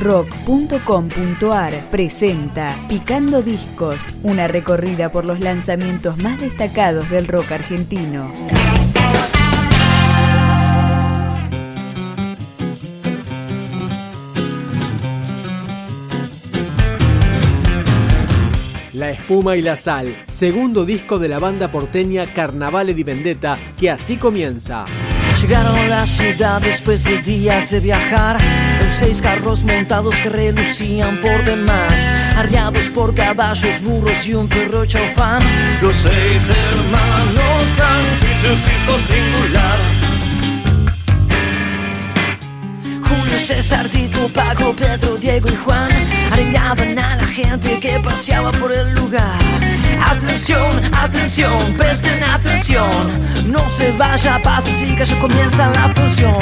rock.com.ar presenta Picando Discos, una recorrida por los lanzamientos más destacados del rock argentino. La espuma y la sal, segundo disco de la banda porteña Carnavale di Vendetta, que así comienza. Llegaron a la ciudad después de días de viajar en seis carros montados que relucían por demás, arriados por caballos, burros y un perro chaufán. Los seis hermanos Canchis, circo singular. César, Tito, Paco, Pedro, Diego y Juan arengaban a la gente que paseaba por el lugar. Atención, atención, presten atención. No se vaya, pase, siga, ya comienza la función.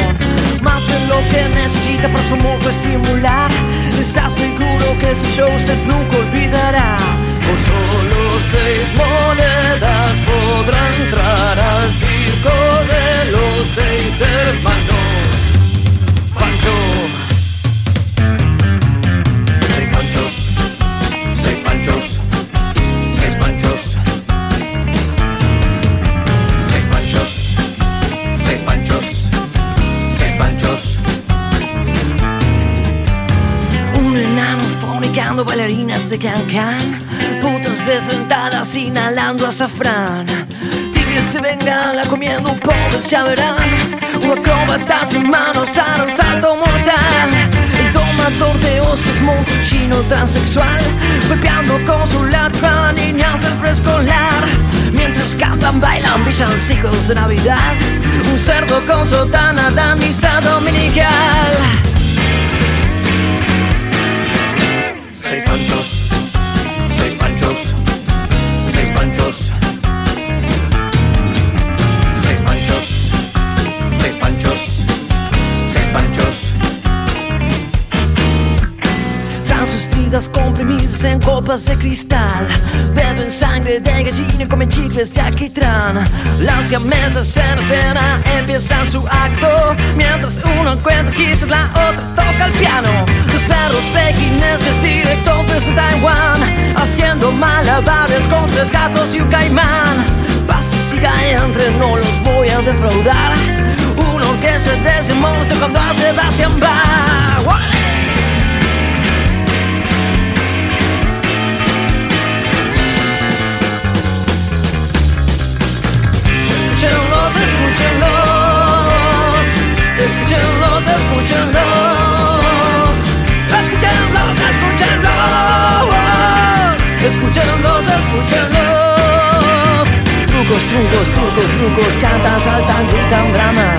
Más de lo que necesita para su modo estimular. Les aseguro que ese show usted nunca olvidará. Por solo seis monedas podrá entrar al circo de los seis hermanos. De can-can. Putas sentadas inhalando azafrán. Tigres se vengan la comiendo poco, ya verán. Un acróbata sin manos hará un salto mortal. El domador de osos, monto chino transexual. Golpeando con su látigo a niñas del preescolar. Mientras cantan, bailan villancicos de Navidad. Un cerdo con sotana da misa dominical. Seis panchos, seis panchos, seis panchos. Comprimidas en copas de cristal. Beben sangre de gallina comen chicles de alquitrán Las mesas en escena empiezan su acto. Mientras uno cuenta chistes la otra toca el piano. Los perros pequineses directos desde Taiwán. Haciendo malabares con tres gatos y un caimán. Pase y siga entre, no los voy a defraudar. Una orquesta de ese monstruo cuando a Sebastián Bach Trucos, trucos, trucos, trucos. Cantan, saltan, gritan, draman.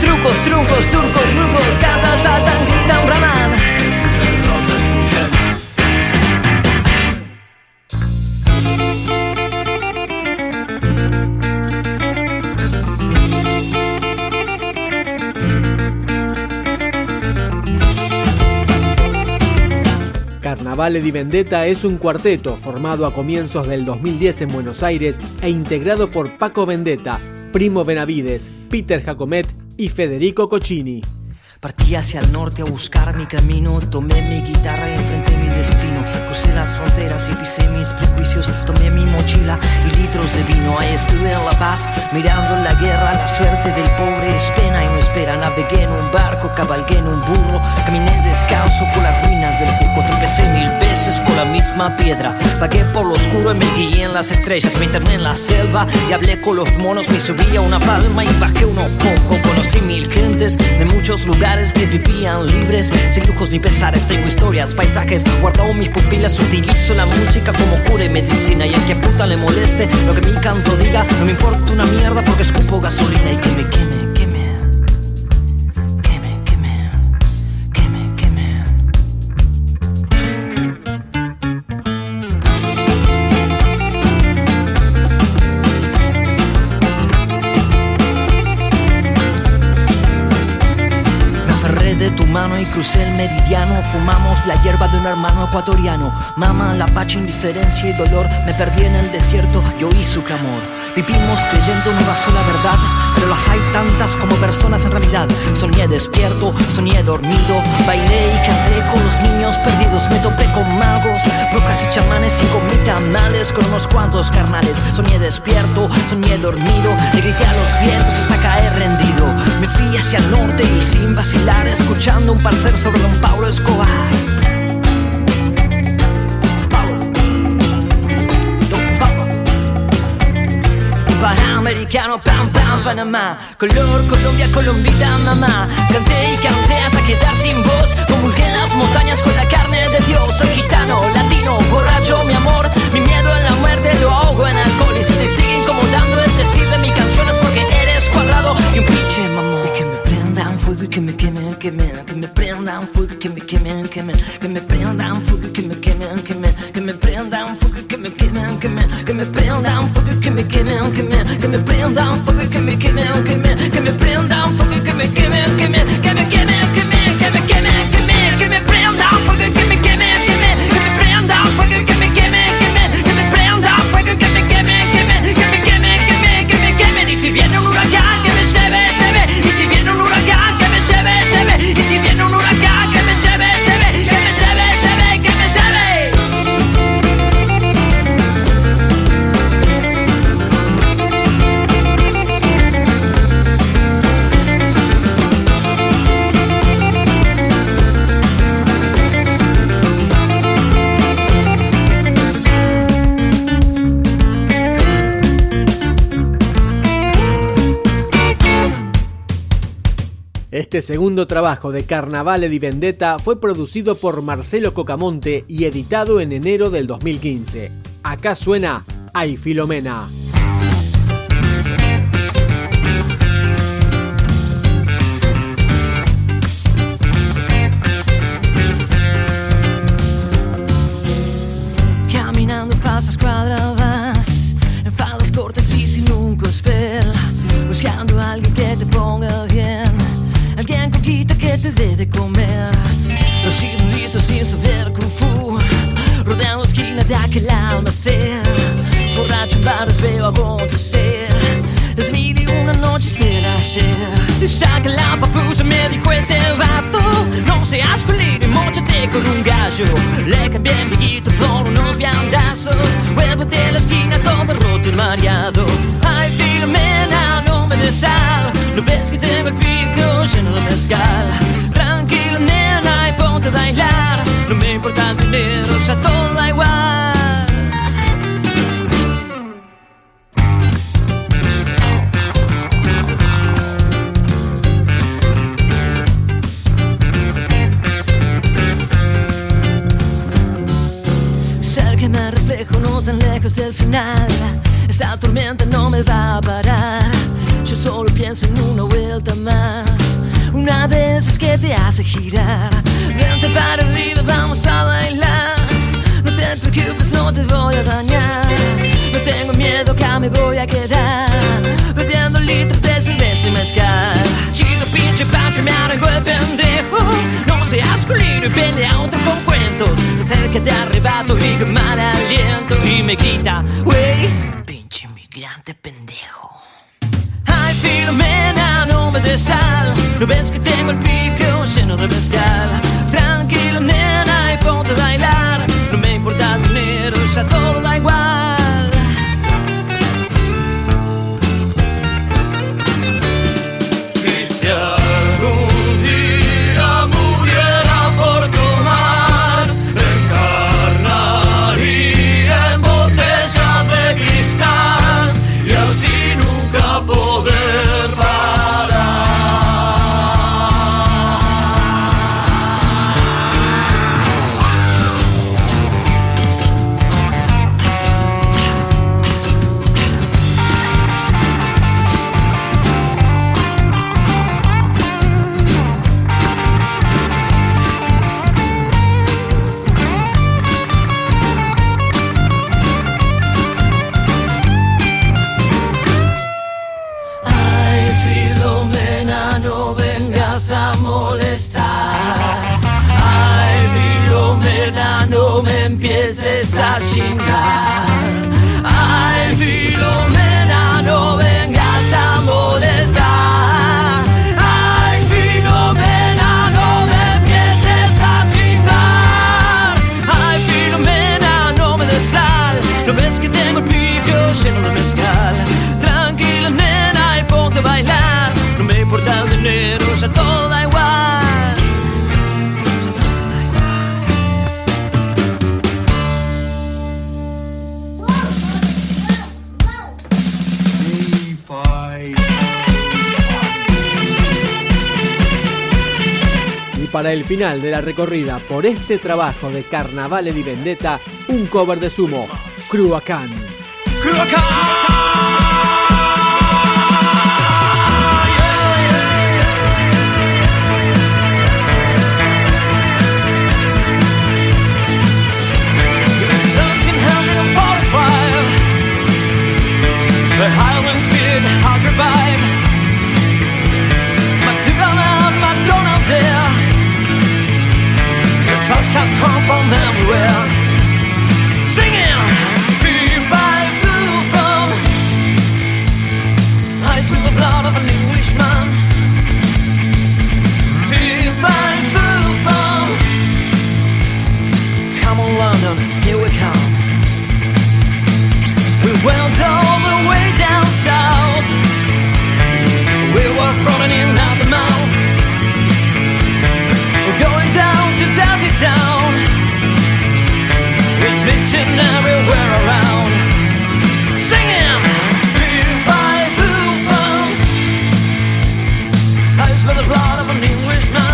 Trucos, trucos, trucos, trucos. Cantan, saltan, gritan, draman. Carnavale di Vendetta es un cuarteto formado a comienzos del 2010 en Buenos Aires e integrado por Paco Vendetta, Primo Benavides, Peter Jacomet y Federico Coccini. Partí hacia el norte a buscar mi camino, tomé mi guitarra y enfrenté mi destino. Crucé las fronteras y pisé mis prejuicios, tomé mi mochila y litros de vino. Ahí estuve en La Paz, mirando la guerra, la suerte del pobre es pena y no espera. Navegué en un barco, cabalgué en un burro, caminé misma piedra. Vagué por lo oscuro y me guié en las estrellas, me interné en la selva y hablé con los monos, me subí a una palma y bajé uno poco. Conocí mil gentes de muchos lugares que vivían libres, sin lujos ni pesares. Tengo historias, paisajes, guardado mis pupilas. Utilizo la música como cura y medicina. Y a quien puta le moleste lo que mi canto diga, no me importa una mierda porque escupo gasolina y que me crucé el meridiano. Fumamos la hierba de un hermano ecuatoriano. Mama, la pacha, indiferencia y dolor. Me perdí en el desierto y oí su clamor. Vivimos creyendo en una sola verdad, pero las hay tantas como personas en realidad. Soñé despierto, soñé dormido, bailé y canté con los niños perdidos. Me topé con magos, brujas y chamanes y comí tamales con unos cuantos carnales. Soñé despierto, soñé dormido, le grité a los vientos hasta caer rendido. Me fui hacia el norte y sin vacilar, escuchando un parcer sobre don Paulo Escobar. Panamericano, pam, pam, Panamá. Color, Colombia, Colombita, mamá. Canté y canté hasta quedar sin voz. Convulgué en las montañas con la carne de Dios. Soy gitano, latino, borracho, mi amor. Mi miedo a la muerte lo ahogo en alcohol. Y si te sigue incomodando el decir de mi canción Es porque eres cuadrado. Y un pinche mamón. Que me prendan fuego que me quemen, quemen Que me prendan fuego que me quemen, quemen. Que me prendan fuego que me quemen, quemen Que me prendan fuego y que me quemen, quemen Que me prendan fuego y que me quemen, quemen Que me prendan fuego y que me quemen, quemen Que me prendan fuego y que me quemen, quemen Que me quemen, Este segundo trabajo de Carnavale di Vendetta fue producido por Marcelo Cocamonte y editado en enero del 2015. Acá suena Ay Filomena. Caminando cortas y sin un buscando a alguien que te ponga bien, almacén. Borracho en bares veo acontecer las mil y una noches del ayer. Saca la papusa, me dijo ese vato, no seas culero y mochate con un gallo. Le cambié el viejito por unos viandazos, vuélvete a la esquina todo roto y mareado. Ay, Filomena, no me des sal, no ves que tengo el pico lleno de mezcal. Reflejo no tan lejos del final. Esta tormenta no me va a parar. Yo solo pienso en una vuelta más. Una de esas que te hace girar. Vente para arriba, vamos a bailar. No te preocupes, no te voy a dañar. No tengo miedo, acá me voy a quedar. Bebiendo litros de cerveza y mezcal. Chido, pinche pancho, me arranco el pendejo. No seas culino y pelea otro con cuentos. Se acerca de arrebato y con mal aliento. Y me quita, wey, pinche inmigrante pendejo. Ay, Filomena, no me des sal. No ves que tengo el pico lleno de mezcal. a xingar. para el final de la recorrida por este trabajo de Carnavale di Vendetta un cover de sumo, Cruacán. ¡Cruacán! an Englishman.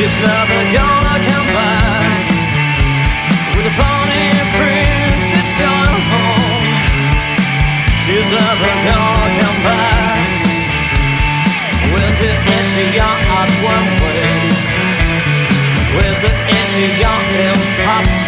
It's never gonna come back. With a pony prince It's gone home It's never gonna come back. With the Antioch one way With the Antioch empire